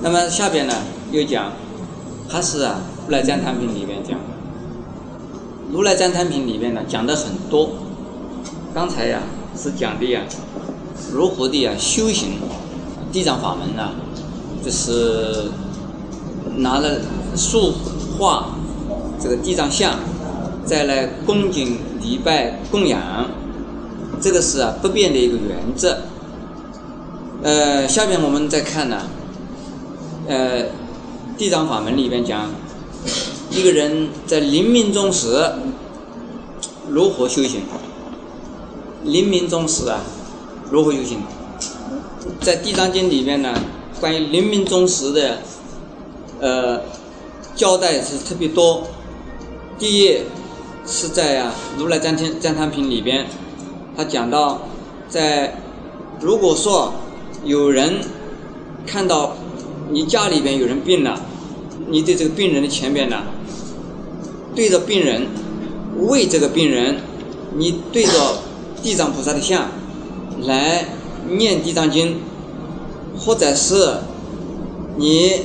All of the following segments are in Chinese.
那么下边呢又讲，还是啊《如来赞叹品》里面讲，《如来赞叹品》里面呢讲的很多。刚才呀是讲的呀如何的呀修行地藏法门呢？就是拿了树画这个地藏像，再来恭敬礼拜供养，这个是啊不变的一个原则。呃，下面我们再看呢，呃，地藏法门里边讲，一个人在临命终时如何修行？临命终时啊，如何修行？在地藏经里边呢，关于临命终时的呃交代是特别多。第一是在啊《如来赞叹赞叹品》里边，他讲到，在如果说有人看到你家里边有人病了，你对这个病人的前边呢，对着病人为这个病人，你对着地藏菩萨的像来念地藏经，或者是你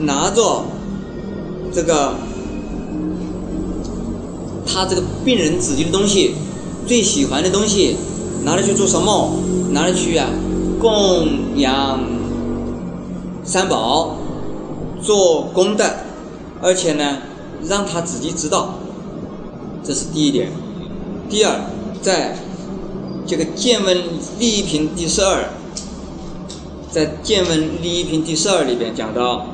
拿着这个他这个病人自己的东西，最喜欢的东西，拿来去做什么？拿来去啊？供养三宝，做功德，而且呢，让他自己知道，这是第一点。第二，在这个见闻利益品第十二，在见闻利益品第十二里边讲到，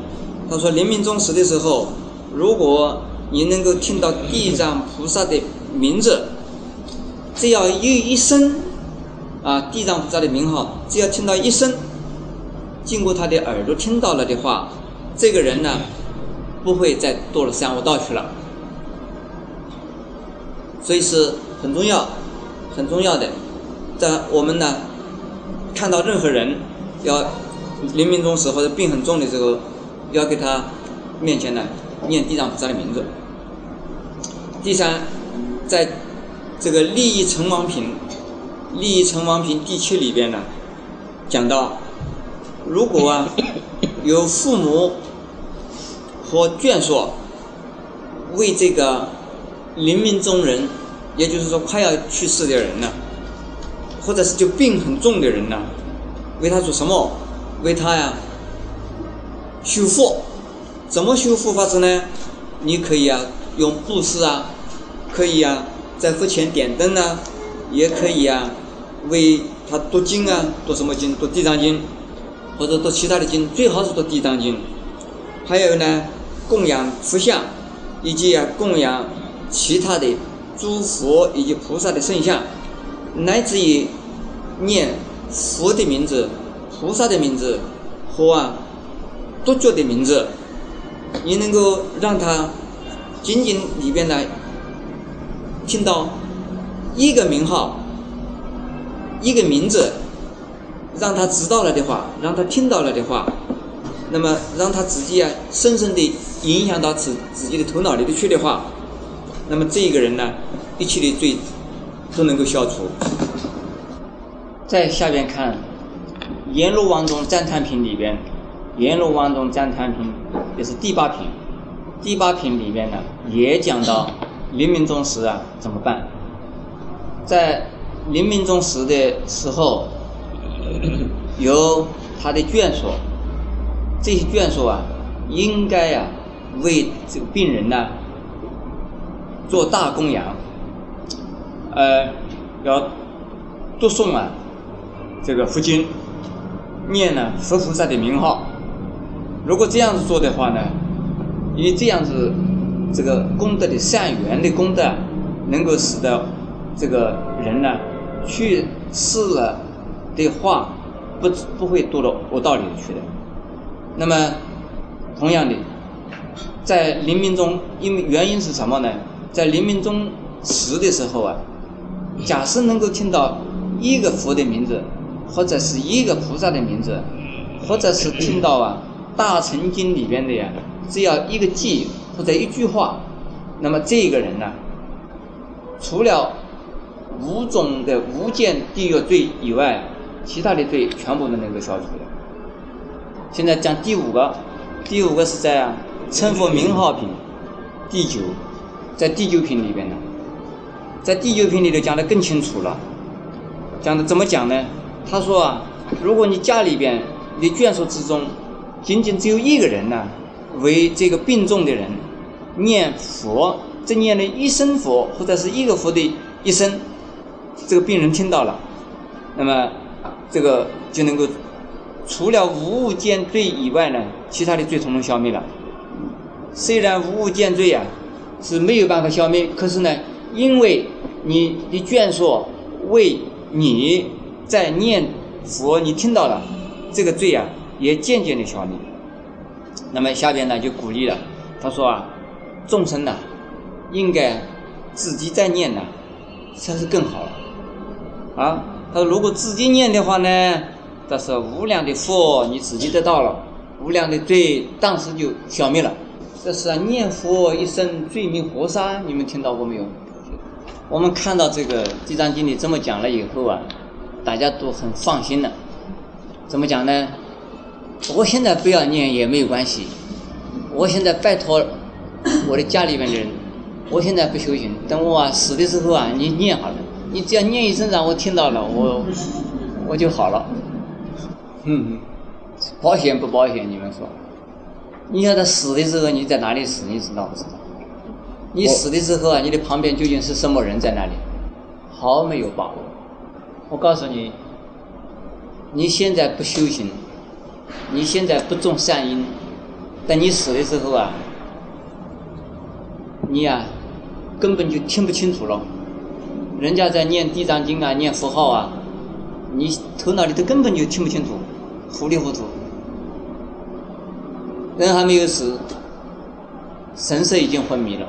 他说临命终时的时候，如果你能够听到地藏菩萨的名字，只要一一声。啊，地藏菩萨的名号，只要听到一声，经过他的耳朵听到了的话，这个人呢，不会再堕了三恶道去了。所以是很重要，很重要的。在我们呢，看到任何人要临命终时或者病很重的时候，要给他面前呢念地藏菩萨的名字。第三，在这个利益成王品。利益成王品第七里边呢，讲到，如果啊有父母和眷属为这个临命终人，也就是说快要去世的人呢，或者是就病很重的人呢，为他做什么？为他呀修复，怎么修复法子呢？你可以啊用布施啊，可以啊在佛前点灯啊，也可以啊。为他读经啊，读什么经？读地藏经，或者读其他的经，最好是读地藏经。还有呢，供养佛像，以及供养其他的诸佛以及菩萨的圣像，乃至于念佛的名字、菩萨的名字和啊独觉的名字，你能够让他仅仅里边呢听到一个名号。一个名字，让他知道了的话，让他听到了的话，那么让他自己啊深深的影响到自自己的头脑里头去的话，那么这一个人呢，一切的罪都能够消除。在下边看《阎罗王中赞叹品》里边，《阎罗王中赞叹品》也是第八品，第八品里边呢也讲到临命终时啊怎么办，在。临命终时的时候，有他的眷属，这些眷属啊，应该呀为这个病人呢做大供养，呃，要读诵啊这个佛经，念呢佛菩萨的名号。如果这样子做的话呢，以这样子这个功德的善缘的功德，能够使得这个人呢。去世了这话，不不会堕到恶道里去的。那么，同样的，在临命中，因为原因是什么呢？在临命终时的时候啊，假设能够听到一个佛的名字，或者是一个菩萨的名字，或者是听到啊《大乘经》里边的呀，只要一个记或者一句话，那么这个人呢，除了五种的无间地狱罪以外，其他的罪全部都能够消除的。现在讲第五个，第五个是在称佛名号品第九，在第九品里边呢，在第九品里头讲的更清楚了，讲的怎么讲呢？他说啊，如果你家里边你眷属之中，仅仅只有一个人呢，为这个病重的人念佛，这念了一声佛或者是一个佛的一声，这个病人听到了，那么这个就能够。除了无物见罪以外呢，其他的罪统统消灭了。虽然无物见罪啊是没有办法消灭，可是呢，因为你的眷属为你在念佛，你听到了这个罪啊，也渐渐的消灭。那么下边呢就鼓励了，他说啊，众生呐，应该自己在念呐，才是更好了。啊，他说如果自己念的话呢？这是无量的福，你自己得到了；无量的罪，当时就消灭了。这是念佛一生罪名活杀，你们听到过没有？我们看到这个《地藏经》里这么讲了以后啊，大家都很放心了。怎么讲呢？我现在不要念也没有关系。我现在拜托我的家里面的人，我现在不修行，等我死的时候啊，你念好了，你只要念一声让我听到了，我我就好了。嗯，保险不保险？你们说，你要在死的时候你在哪里死？你知道不知道？你死的时候啊，你的旁边究竟是什么人在那里？毫没有把握。我告诉你，你现在不修行，你现在不种善因，等你死的时候啊，你呀根本就听不清楚了。人家在念地藏经啊，念佛号啊，你头脑里头根本就听不清楚。糊里糊涂，人还没有死，神色已经昏迷了。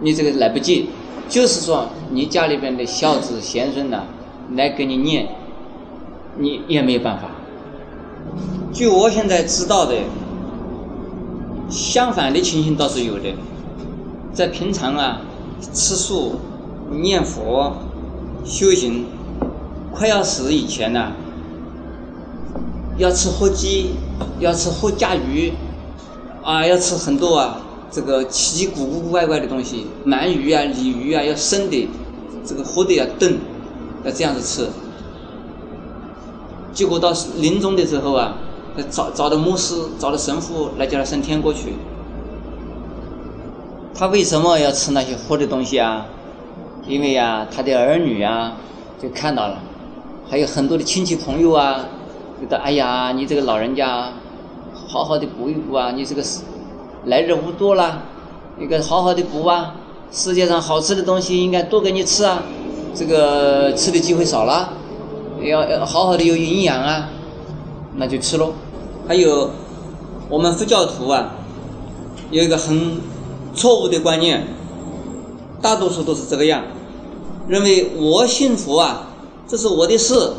你这个来不及，就是说你家里边的孝子贤孙呐，来给你念，你也没有办法。据我现在知道的，相反的情形倒是有的，在平常啊，吃素、念佛、修行，快要死以前呢。要吃活鸡，要吃活甲鱼，啊，要吃很多啊，这个奇奇古古怪怪的东西，鳗鱼啊、鲤鱼啊，要生的，这个活的要炖，要这样子吃。结果到临终的时候啊，找找的牧师，找的神父来叫他升天过去。他为什么要吃那些活的东西啊？因为呀，他的儿女啊，就看到了，还有很多的亲戚朋友啊。觉得哎呀，你这个老人家，好好的补一补啊！你这个是来日无多了，应该好好的补啊！世界上好吃的东西应该多给你吃啊！这个吃的机会少了，要要好好的有营养啊，那就吃喽。还有我们佛教徒啊，有一个很错误的观念，大多数都是这个样，认为我信佛啊，这是我的事。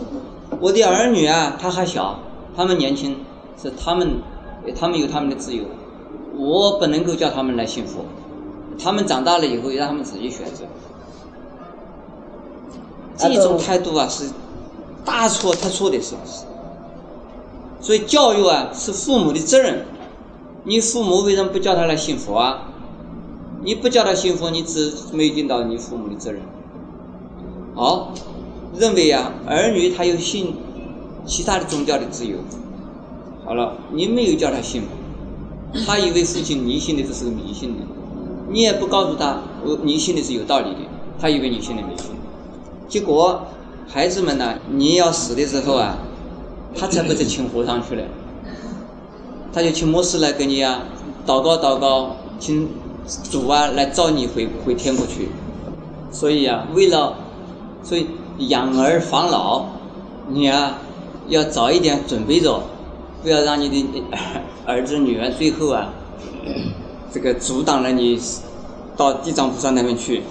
我的儿女啊，他还小，他们年轻，是他们，他们有他们的自由，我不能够叫他们来信佛，他们长大了以后，让他们自己选择。这种态度啊，是大错特错的，是不是？所以教育啊，是父母的责任。你父母为什么不叫他来信佛啊？你不叫他信佛，你只没尽到你父母的责任。好。认为呀，儿女他有信其他的宗教的自由。好了，你没有叫他信，他以为父亲你信的这是个迷信的，你也不告诉他，我你信的是有道理的，他以为你信的迷信。结果孩子们呢，你要死的时候啊，他才不去请和尚去了，他就请牧师来给你啊祷告祷告，请主啊来召你回回天国去。所以啊，为了所以。养儿防老，你啊要早一点准备着，不要让你的 儿子女儿最后啊，这个阻挡了你到地藏菩萨那边去。